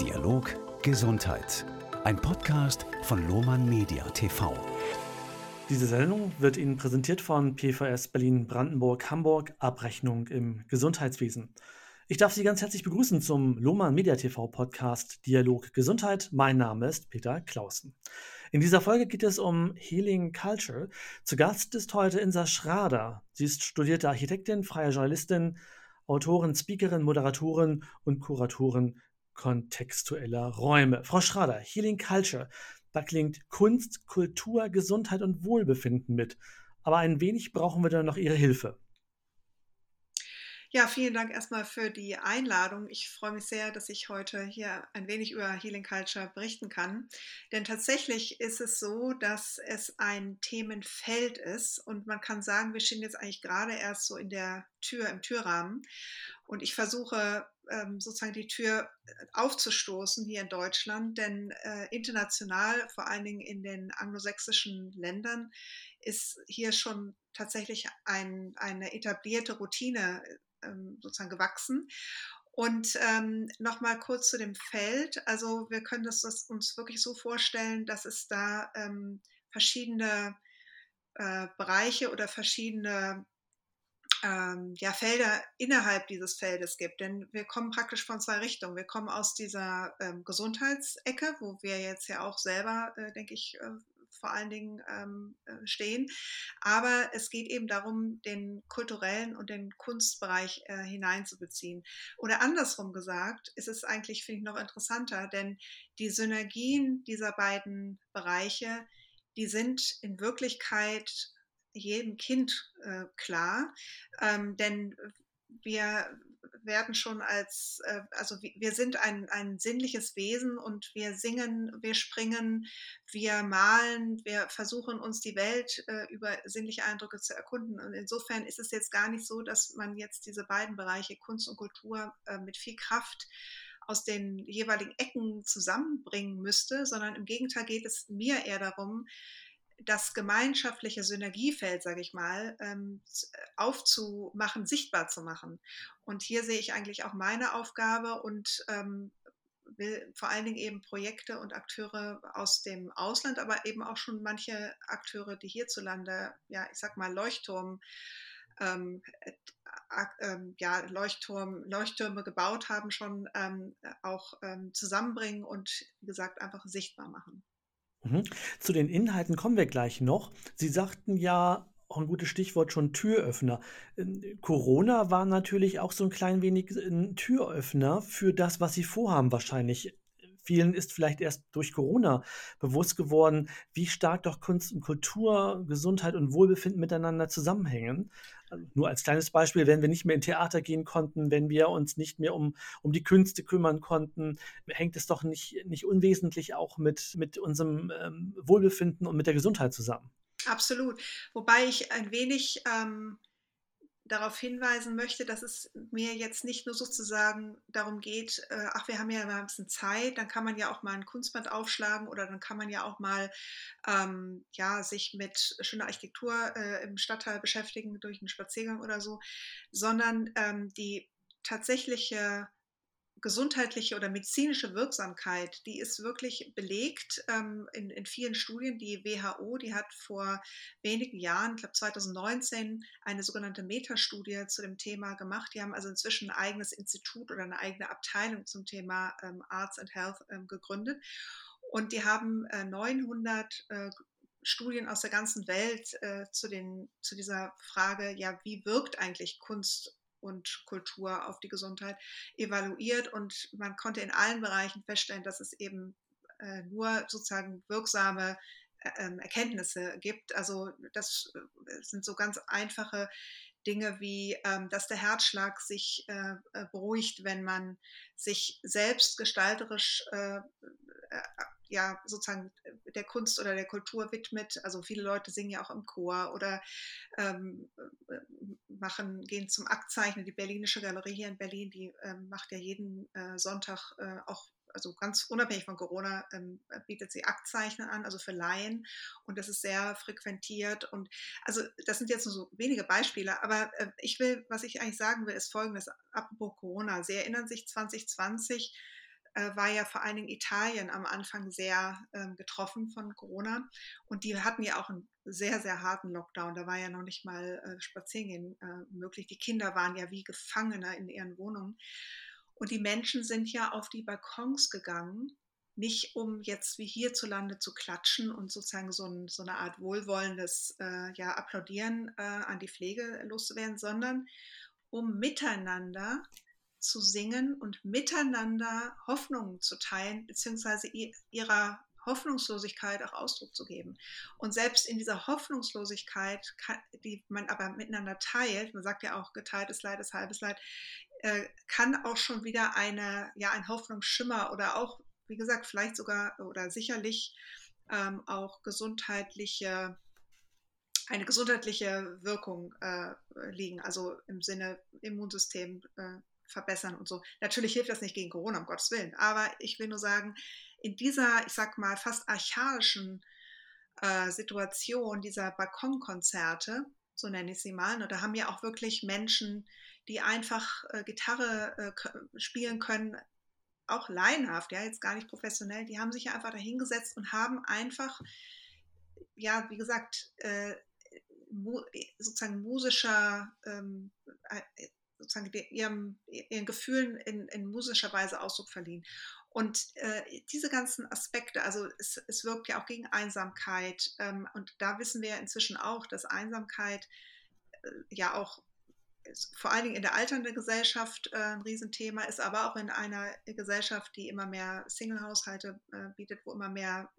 Dialog Gesundheit. Ein Podcast von Lohmann Media TV. Diese Sendung wird Ihnen präsentiert von PVS Berlin Brandenburg Hamburg Abrechnung im Gesundheitswesen. Ich darf Sie ganz herzlich begrüßen zum Lohmann Media TV Podcast Dialog Gesundheit. Mein Name ist Peter Clausen. In dieser Folge geht es um Healing Culture. Zu Gast ist heute Insa Schrader. Sie ist studierte Architektin, freie Journalistin, Autorin, Speakerin, Moderatorin und Kuratorin kontextueller Räume. Frau Schrader, Healing Culture, da klingt Kunst, Kultur, Gesundheit und Wohlbefinden mit. Aber ein wenig brauchen wir da noch Ihre Hilfe. Ja, vielen Dank erstmal für die Einladung. Ich freue mich sehr, dass ich heute hier ein wenig über Healing Culture berichten kann. Denn tatsächlich ist es so, dass es ein Themenfeld ist und man kann sagen, wir stehen jetzt eigentlich gerade erst so in der Tür, im Türrahmen. Und ich versuche sozusagen die Tür aufzustoßen hier in Deutschland, denn äh, international, vor allen Dingen in den anglosächsischen Ländern, ist hier schon tatsächlich ein, eine etablierte Routine ähm, sozusagen gewachsen. Und ähm, nochmal kurz zu dem Feld. Also wir können das, das uns wirklich so vorstellen, dass es da ähm, verschiedene äh, Bereiche oder verschiedene ähm, ja, Felder innerhalb dieses Feldes gibt. Denn wir kommen praktisch von zwei Richtungen. Wir kommen aus dieser ähm, Gesundheitsecke, wo wir jetzt ja auch selber, äh, denke ich, äh, vor allen Dingen ähm, äh, stehen. Aber es geht eben darum, den kulturellen und den Kunstbereich äh, hineinzubeziehen. Oder andersrum gesagt, ist es eigentlich, finde ich, noch interessanter, denn die Synergien dieser beiden Bereiche, die sind in Wirklichkeit jedem Kind äh, klar. Ähm, denn wir werden schon als, äh, also wir sind ein, ein sinnliches Wesen und wir singen, wir springen, wir malen, wir versuchen uns die Welt äh, über sinnliche Eindrücke zu erkunden. Und insofern ist es jetzt gar nicht so, dass man jetzt diese beiden Bereiche Kunst und Kultur äh, mit viel Kraft aus den jeweiligen Ecken zusammenbringen müsste, sondern im Gegenteil geht es mir eher darum, das gemeinschaftliche Synergiefeld, sage ich mal, ähm, aufzumachen, sichtbar zu machen. Und hier sehe ich eigentlich auch meine Aufgabe und ähm, will vor allen Dingen eben Projekte und Akteure aus dem Ausland, aber eben auch schon manche Akteure, die hierzulande, ja, ich sag mal, Leuchtturm, ähm, äh, äh, ja, Leuchtturm, Leuchttürme gebaut haben, schon ähm, auch ähm, zusammenbringen und, wie gesagt, einfach sichtbar machen. Mhm. Zu den Inhalten kommen wir gleich noch. Sie sagten ja, auch ein gutes Stichwort schon Türöffner. Ähm, Corona war natürlich auch so ein klein wenig ein Türöffner für das, was Sie vorhaben wahrscheinlich. Vielen ist vielleicht erst durch Corona bewusst geworden, wie stark doch Kunst und Kultur, Gesundheit und Wohlbefinden miteinander zusammenhängen. Nur als kleines Beispiel, wenn wir nicht mehr in Theater gehen konnten, wenn wir uns nicht mehr um, um die Künste kümmern konnten, hängt es doch nicht, nicht unwesentlich auch mit, mit unserem ähm, Wohlbefinden und mit der Gesundheit zusammen. Absolut. Wobei ich ein wenig ähm, darauf hinweisen möchte, dass es mir jetzt nicht nur sozusagen darum geht, äh, ach, wir haben ja mal ein bisschen Zeit, dann kann man ja auch mal ein Kunstband aufschlagen oder dann kann man ja auch mal ähm, ja, sich mit schöner Architektur äh, im Stadtteil beschäftigen durch einen Spaziergang oder so, sondern ähm, die tatsächliche gesundheitliche oder medizinische Wirksamkeit, die ist wirklich belegt ähm, in, in vielen Studien. Die WHO, die hat vor wenigen Jahren, ich glaube 2019, eine sogenannte Metastudie zu dem Thema gemacht. Die haben also inzwischen ein eigenes Institut oder eine eigene Abteilung zum Thema ähm, Arts and Health ähm, gegründet. Und die haben äh, 900 äh, Studien aus der ganzen Welt äh, zu, den, zu dieser Frage, ja, wie wirkt eigentlich Kunst und Kultur auf die Gesundheit evaluiert und man konnte in allen Bereichen feststellen, dass es eben äh, nur sozusagen wirksame äh, ähm, Erkenntnisse gibt. Also das äh, sind so ganz einfache Dinge wie, ähm, dass der Herzschlag sich äh, äh beruhigt, wenn man sich selbst gestalterisch äh, ja sozusagen äh, der Kunst oder der Kultur widmet. Also viele Leute singen ja auch im Chor oder ähm, äh, machen, gehen zum Aktzeichnen. Die Berlinische Galerie hier in Berlin, die ähm, macht ja jeden äh, Sonntag äh, auch also ganz unabhängig von Corona, ähm, bietet sie Aktzeichnen an, also für Laien. Und das ist sehr frequentiert. Und also das sind jetzt nur so wenige Beispiele. Aber äh, ich will, was ich eigentlich sagen will, ist folgendes, apropos Corona. Sie erinnern sich 2020, äh, war ja vor allen Dingen Italien am Anfang sehr äh, getroffen von Corona. Und die hatten ja auch einen sehr, sehr harten Lockdown. Da war ja noch nicht mal äh, Spazierengehen äh, möglich. Die Kinder waren ja wie Gefangene in ihren Wohnungen. Und die Menschen sind ja auf die Balkons gegangen, nicht um jetzt wie hierzulande zu klatschen und sozusagen so, ein, so eine Art wohlwollendes äh, ja, Applaudieren äh, an die Pflege loszuwerden, sondern um miteinander zu singen und miteinander Hoffnungen zu teilen, beziehungsweise ihrer Hoffnungslosigkeit auch Ausdruck zu geben. Und selbst in dieser Hoffnungslosigkeit, die man aber miteinander teilt, man sagt ja auch, geteiltes Leid ist halbes Leid, äh, kann auch schon wieder eine, ja, ein Hoffnungsschimmer oder auch, wie gesagt, vielleicht sogar oder sicherlich ähm, auch gesundheitliche eine gesundheitliche Wirkung äh, liegen, also im Sinne Immunsystem äh, verbessern und so. Natürlich hilft das nicht gegen Corona, um Gottes Willen, aber ich will nur sagen, in dieser, ich sag mal, fast archaischen äh, Situation dieser Balkonkonzerte, so nenne ich sie mal, und da haben ja auch wirklich Menschen, die einfach äh, Gitarre äh, spielen können, auch laienhaft, ja, jetzt gar nicht professionell, die haben sich ja einfach dahingesetzt und haben einfach, ja, wie gesagt, äh, sozusagen musischer ähm, äh, sozusagen ihrem, ihren Gefühlen in, in musischer Weise Ausdruck verliehen. Und äh, diese ganzen Aspekte, also es, es, wirkt ja auch gegen Einsamkeit. Ähm, und da wissen wir inzwischen auch, dass Einsamkeit äh, ja auch vor allen Dingen in der alternden Gesellschaft äh, ein Riesenthema ist, aber auch in einer Gesellschaft, die immer mehr Single-Haushalte äh, bietet, wo immer mehr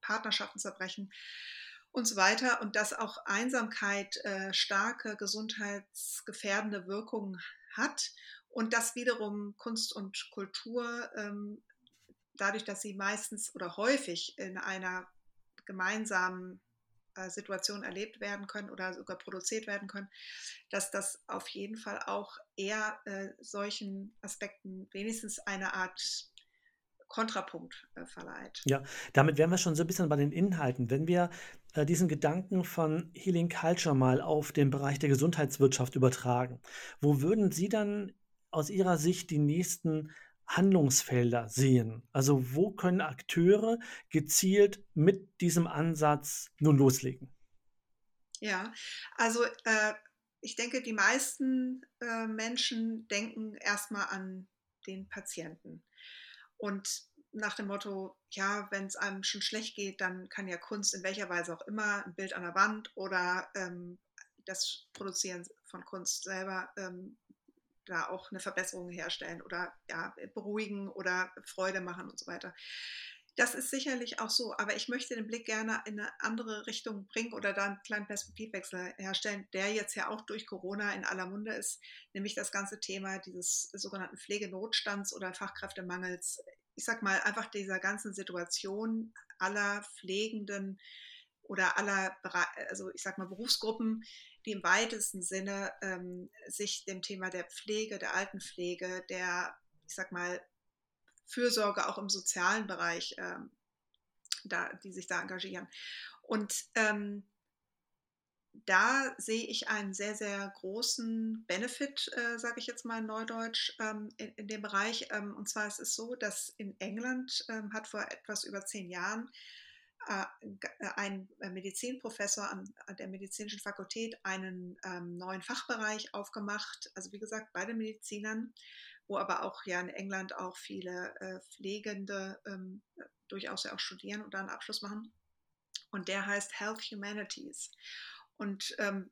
Partnerschaften zerbrechen und so weiter. Und dass auch Einsamkeit äh, starke gesundheitsgefährdende Wirkungen hat und dass wiederum Kunst und Kultur, ähm, dadurch, dass sie meistens oder häufig in einer gemeinsamen äh, Situation erlebt werden können oder sogar produziert werden können, dass das auf jeden Fall auch eher äh, solchen Aspekten wenigstens eine Art Kontrapunkt äh, verleiht. Ja, damit wären wir schon so ein bisschen bei den Inhalten. Wenn wir diesen Gedanken von Healing Culture mal auf den Bereich der Gesundheitswirtschaft übertragen, wo würden Sie dann aus Ihrer Sicht die nächsten Handlungsfelder sehen? Also wo können Akteure gezielt mit diesem Ansatz nun loslegen? Ja, also äh, ich denke, die meisten äh, Menschen denken erstmal an den Patienten. Und nach dem Motto, ja, wenn es einem schon schlecht geht, dann kann ja Kunst in welcher Weise auch immer, ein Bild an der Wand oder ähm, das Produzieren von Kunst selber ähm, da auch eine Verbesserung herstellen oder ja, beruhigen oder Freude machen und so weiter. Das ist sicherlich auch so, aber ich möchte den Blick gerne in eine andere Richtung bringen oder da einen kleinen Perspektivwechsel herstellen, der jetzt ja auch durch Corona in aller Munde ist, nämlich das ganze Thema dieses sogenannten Pflegenotstands oder Fachkräftemangels. Ich sag mal einfach dieser ganzen Situation aller Pflegenden oder aller, also ich sag mal Berufsgruppen, die im weitesten Sinne ähm, sich dem Thema der Pflege, der Altenpflege, der, ich sag mal, Fürsorge auch im sozialen Bereich, ähm, da, die sich da engagieren. Und ähm, da sehe ich einen sehr, sehr großen Benefit, äh, sage ich jetzt mal in Neudeutsch, ähm, in, in, dem Bereich. Ähm, und zwar ist es so, dass in England ähm, hat vor etwas über zehn Jahren äh, äh ein Medizinprofessor an, an, der medizinischen Fakultät einen ähm, neuen Fachbereich aufgemacht, also wie gesagt bei den Medizinern, wo aber auch ja in England auch viele äh, Pflegende ähm, durchaus ja auch studieren und da einen Abschluss machen. Und der heißt Health Humanities. Und ähm,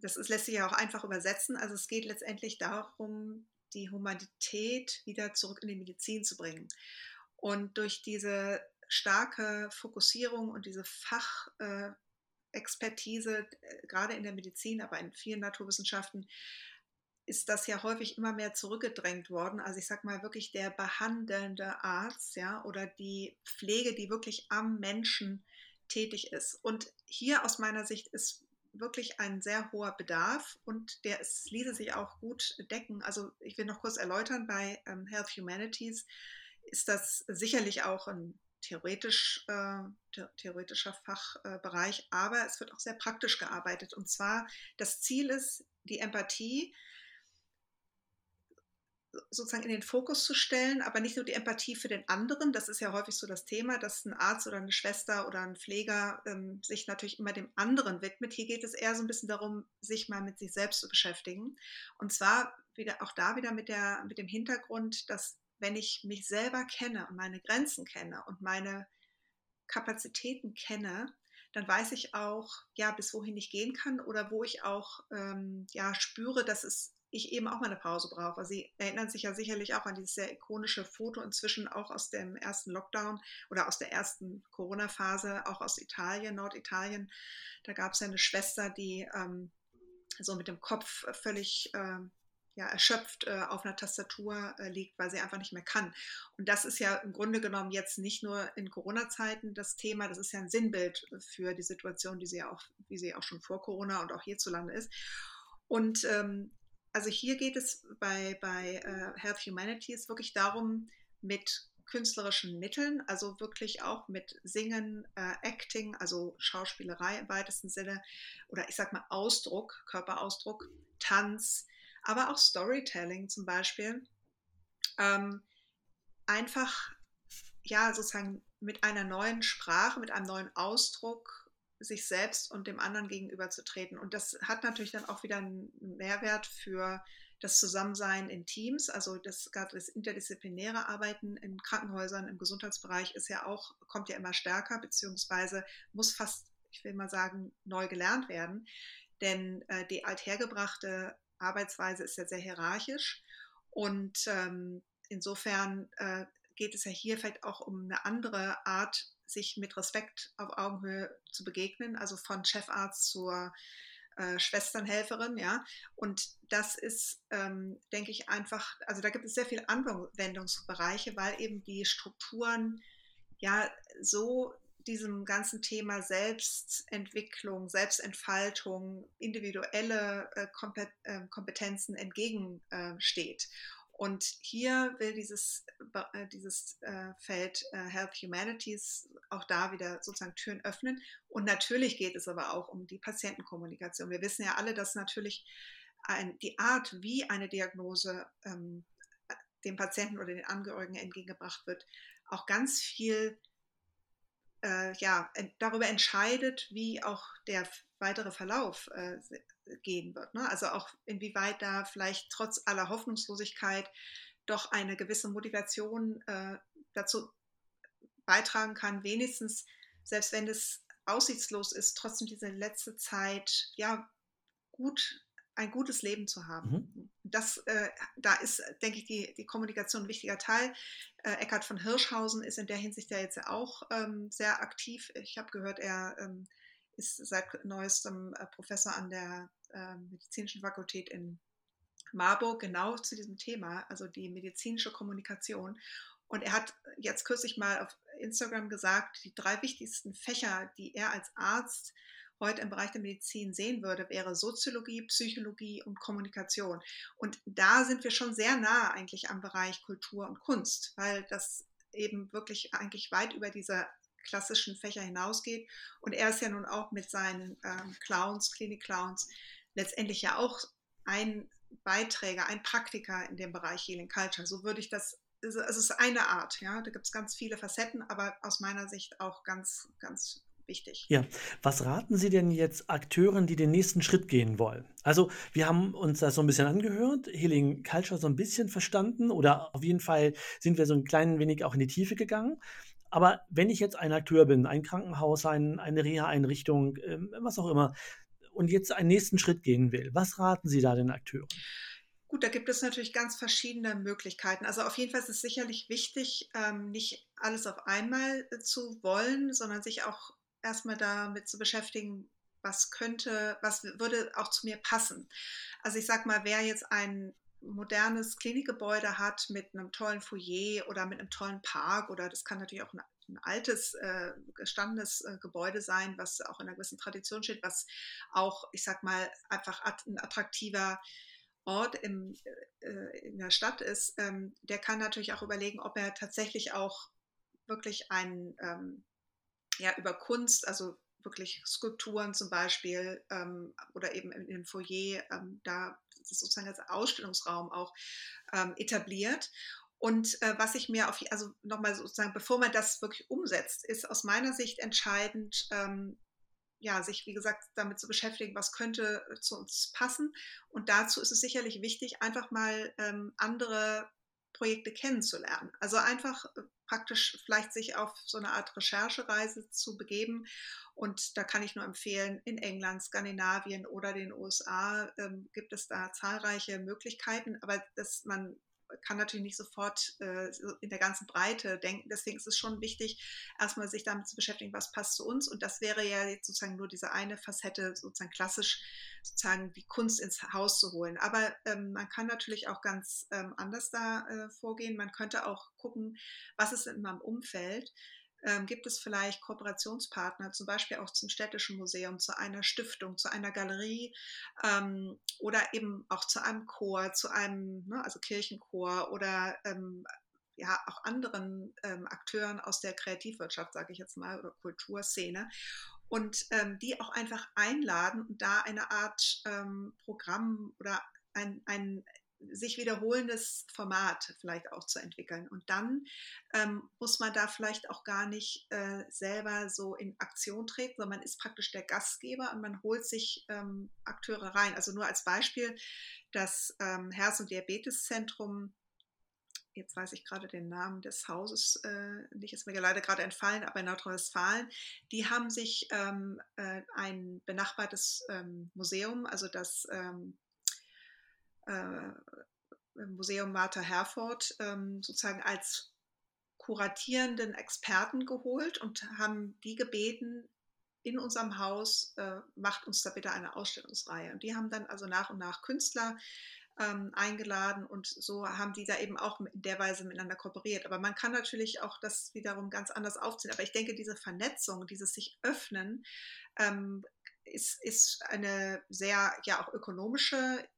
das ist, lässt sich ja auch einfach übersetzen. Also es geht letztendlich darum, die Humanität wieder zurück in die Medizin zu bringen. Und durch diese starke Fokussierung und diese Fachexpertise, äh, gerade in der Medizin, aber in vielen Naturwissenschaften, ist das ja häufig immer mehr zurückgedrängt worden. Also ich sage mal wirklich der behandelnde Arzt, ja, oder die Pflege, die wirklich am Menschen tätig ist. Und hier aus meiner Sicht ist wirklich ein sehr hoher Bedarf und der ist, ließe sich auch gut decken. Also ich will noch kurz erläutern, bei ähm, Health Humanities ist das sicherlich auch ein theoretisch, äh, theoretischer Fachbereich, äh, aber es wird auch sehr praktisch gearbeitet. Und zwar, das Ziel ist die Empathie sozusagen in den Fokus zu stellen, aber nicht nur die Empathie für den anderen. Das ist ja häufig so das Thema, dass ein Arzt oder eine Schwester oder ein Pfleger ähm, sich natürlich immer dem anderen widmet. Hier geht es eher so ein bisschen darum, sich mal mit sich selbst zu beschäftigen. Und zwar wieder auch da wieder mit, der, mit dem Hintergrund, dass wenn ich mich selber kenne und meine Grenzen kenne und meine Kapazitäten kenne, dann weiß ich auch, ja, bis wohin ich gehen kann oder wo ich auch ähm, ja, spüre, dass es ich eben auch mal eine Pause brauche. Sie erinnern sich ja sicherlich auch an dieses sehr ikonische Foto inzwischen auch aus dem ersten Lockdown oder aus der ersten Corona-Phase, auch aus Italien, Norditalien. Da gab es ja eine Schwester, die ähm, so mit dem Kopf völlig ähm, ja, erschöpft äh, auf einer Tastatur äh, liegt, weil sie einfach nicht mehr kann. Und das ist ja im Grunde genommen jetzt nicht nur in Corona-Zeiten das Thema, das ist ja ein Sinnbild für die Situation, die sie auch, wie sie auch schon vor Corona und auch hierzulande ist. Und ähm, also hier geht es bei, bei uh, Health Humanities wirklich darum, mit künstlerischen Mitteln, also wirklich auch mit Singen, äh, Acting, also Schauspielerei im weitesten Sinne, oder ich sag mal Ausdruck, Körperausdruck, Tanz, aber auch Storytelling zum Beispiel, ähm, einfach ja sozusagen mit einer neuen Sprache, mit einem neuen Ausdruck sich selbst und dem anderen gegenüberzutreten. Und das hat natürlich dann auch wieder einen Mehrwert für das Zusammensein in Teams, also das gerade das interdisziplinäre Arbeiten in Krankenhäusern im Gesundheitsbereich ist ja auch, kommt ja immer stärker, beziehungsweise muss fast, ich will mal sagen, neu gelernt werden. Denn äh, die althergebrachte Arbeitsweise ist ja sehr hierarchisch und ähm, insofern äh, geht es ja hier vielleicht auch um eine andere Art sich mit Respekt auf Augenhöhe zu begegnen, also von Chefarzt zur äh, Schwesternhelferin, ja. Und das ist, ähm, denke ich, einfach, also da gibt es sehr viele Anwendungsbereiche, weil eben die Strukturen ja so diesem ganzen Thema Selbstentwicklung, Selbstentfaltung, individuelle äh, äh Kompetenzen entgegensteht. Und hier will dieses, äh, dieses äh, Feld äh, Health Humanities auch da wieder sozusagen Türen öffnen. Und natürlich geht es aber auch um die Patientenkommunikation. Wir wissen ja alle, dass natürlich ein, die Art, wie eine Diagnose ähm, dem Patienten oder den Angehörigen entgegengebracht wird, auch ganz viel äh, ja, darüber entscheidet, wie auch der weitere Verlauf äh, gehen wird. Ne? Also auch inwieweit da vielleicht trotz aller Hoffnungslosigkeit doch eine gewisse Motivation äh, dazu beitragen kann, wenigstens, selbst wenn es aussichtslos ist, trotzdem diese letzte Zeit ja gut ein gutes Leben zu haben. Mhm. Das, äh, da ist, denke ich, die, die Kommunikation ein wichtiger Teil. Äh, Eckhard von Hirschhausen ist in der Hinsicht ja jetzt auch ähm, sehr aktiv. Ich habe gehört, er ähm, ist seit neuestem äh, Professor an der äh, Medizinischen Fakultät in Marburg, genau zu diesem Thema, also die medizinische Kommunikation. Und er hat jetzt kürzlich mal auf Instagram gesagt, die drei wichtigsten Fächer, die er als Arzt heute im Bereich der Medizin sehen würde, wäre Soziologie, Psychologie und Kommunikation. Und da sind wir schon sehr nah eigentlich am Bereich Kultur und Kunst, weil das eben wirklich eigentlich weit über diese klassischen Fächer hinausgeht. Und er ist ja nun auch mit seinen ähm, Clowns, Klinik-Clowns, letztendlich ja auch ein Beiträger, ein Praktiker in dem Bereich Healing Culture. So würde ich das, also es ist eine Art, ja, da gibt es ganz viele Facetten, aber aus meiner Sicht auch ganz, ganz wichtig. Ja, was raten Sie denn jetzt Akteuren, die den nächsten Schritt gehen wollen? Also, wir haben uns das so ein bisschen angehört, Healing Culture so ein bisschen verstanden oder auf jeden Fall sind wir so ein klein wenig auch in die Tiefe gegangen. Aber wenn ich jetzt ein Akteur bin, ein Krankenhaus, ein, eine Reha-Einrichtung, äh, was auch immer, und jetzt einen nächsten Schritt gehen will, was raten Sie da den Akteuren? Gut, da gibt es natürlich ganz verschiedene Möglichkeiten. Also auf jeden Fall ist es sicherlich wichtig, ähm, nicht alles auf einmal äh, zu wollen, sondern sich auch erstmal damit zu beschäftigen, was könnte, was würde auch zu mir passen. Also ich sag mal, wer jetzt ein modernes Klinikgebäude hat mit einem tollen Foyer oder mit einem tollen Park oder das kann natürlich auch ein, ein altes, äh, gestandenes äh, Gebäude sein, was auch in einer gewissen Tradition steht, was auch, ich sag mal, einfach ein attraktiver Ort im, äh, in der Stadt ist, ähm, der kann natürlich auch überlegen, ob er tatsächlich auch wirklich ein ähm, ja, über Kunst, also wirklich Skulpturen zum Beispiel ähm, oder eben in den Foyer, ähm, da ist sozusagen als Ausstellungsraum auch ähm, etabliert. Und äh, was ich mir auf, also nochmal sozusagen, bevor man das wirklich umsetzt, ist aus meiner Sicht entscheidend, ähm, ja, sich, wie gesagt, damit zu beschäftigen, was könnte zu uns passen. Und dazu ist es sicherlich wichtig, einfach mal ähm, andere Projekte kennenzulernen. Also einfach äh, praktisch vielleicht sich auf so eine Art Recherchereise zu begeben. Und da kann ich nur empfehlen, in England, Skandinavien oder den USA ähm, gibt es da zahlreiche Möglichkeiten, aber dass man kann natürlich nicht sofort äh, in der ganzen Breite denken. Deswegen ist es schon wichtig, erstmal sich damit zu beschäftigen, was passt zu uns. Und das wäre ja jetzt sozusagen nur diese eine Facette, sozusagen klassisch sozusagen die Kunst ins Haus zu holen. Aber ähm, man kann natürlich auch ganz ähm, anders da äh, vorgehen. Man könnte auch gucken, was ist in meinem Umfeld ähm, gibt es vielleicht Kooperationspartner, zum Beispiel auch zum Städtischen Museum, zu einer Stiftung, zu einer Galerie ähm, oder eben auch zu einem Chor, zu einem, ne, also Kirchenchor oder ähm, ja auch anderen ähm, Akteuren aus der Kreativwirtschaft, sage ich jetzt mal, oder Kulturszene und ähm, die auch einfach einladen und da eine Art ähm, Programm oder ein, ein sich wiederholendes Format vielleicht auch zu entwickeln. Und dann ähm, muss man da vielleicht auch gar nicht äh, selber so in Aktion treten, sondern man ist praktisch der Gastgeber und man holt sich ähm, Akteure rein. Also nur als Beispiel, das ähm, Herz- und Diabeteszentrum jetzt weiß ich gerade den Namen des Hauses äh, nicht, ist mir leider gerade entfallen, aber in Nordrhein-Westfalen, die haben sich ähm, äh, ein benachbartes ähm, Museum, also das äh, Museum Martha Herford ähm, sozusagen als kuratierenden Experten geholt und haben die gebeten, in unserem Haus äh, macht uns da bitte eine Ausstellungsreihe. Und die haben dann also nach und nach Künstler ähm, eingeladen und so haben die da eben auch in der Weise miteinander kooperiert. Aber man kann natürlich auch das wiederum ganz anders aufziehen. Aber ich denke, diese Vernetzung, dieses sich öffnen, ähm, ist, ist eine sehr ja auch ökonomische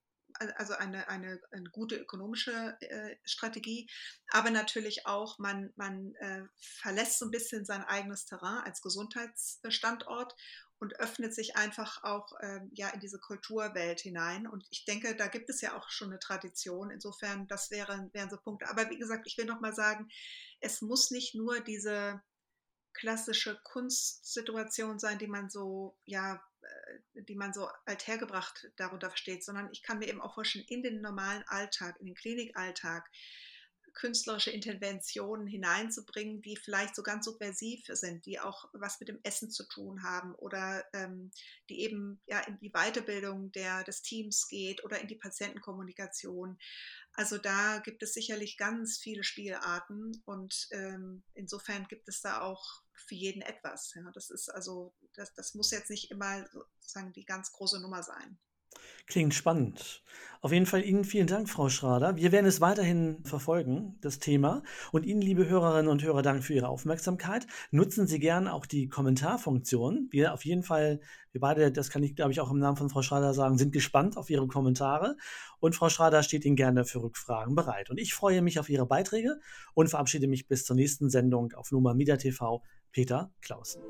also eine, eine, eine gute ökonomische äh, Strategie, aber natürlich auch, man, man äh, verlässt so ein bisschen sein eigenes Terrain als Gesundheitsstandort und öffnet sich einfach auch ähm, ja in diese Kulturwelt hinein. Und ich denke, da gibt es ja auch schon eine Tradition. Insofern, das wären, wären so Punkte. Aber wie gesagt, ich will noch mal sagen, es muss nicht nur diese klassische Kunstsituation sein, die man so ja äh, die man so althergebracht darunter versteht, sondern ich kann mir eben auch vorstellen, in den normalen Alltag, in den Klinikalltag, künstlerische Interventionen hineinzubringen, die vielleicht so ganz subversiv sind, die auch was mit dem Essen zu tun haben oder ähm, die eben ja in die Weiterbildung der, des Teams geht oder in die Patientenkommunikation. Also da gibt es sicherlich ganz viele Spielarten und ähm, insofern gibt es da auch für jeden etwas. Ja, das ist also, das, das muss jetzt nicht immer sozusagen die ganz große Nummer sein. Klingt spannend. Auf jeden Fall Ihnen vielen Dank, Frau Schrader. Wir werden es weiterhin verfolgen, das Thema. Und Ihnen, liebe Hörerinnen und Hörer, Dank für Ihre Aufmerksamkeit. Nutzen Sie gern auch die Kommentarfunktion. Wir auf jeden Fall, wir beide, das kann ich, glaube ich, auch im Namen von Frau Schrader sagen, sind gespannt auf Ihre Kommentare. Und Frau Schrader steht Ihnen gerne für Rückfragen bereit. Und ich freue mich auf Ihre Beiträge und verabschiede mich bis zur nächsten Sendung auf Numa Media TV. Peter Clausen.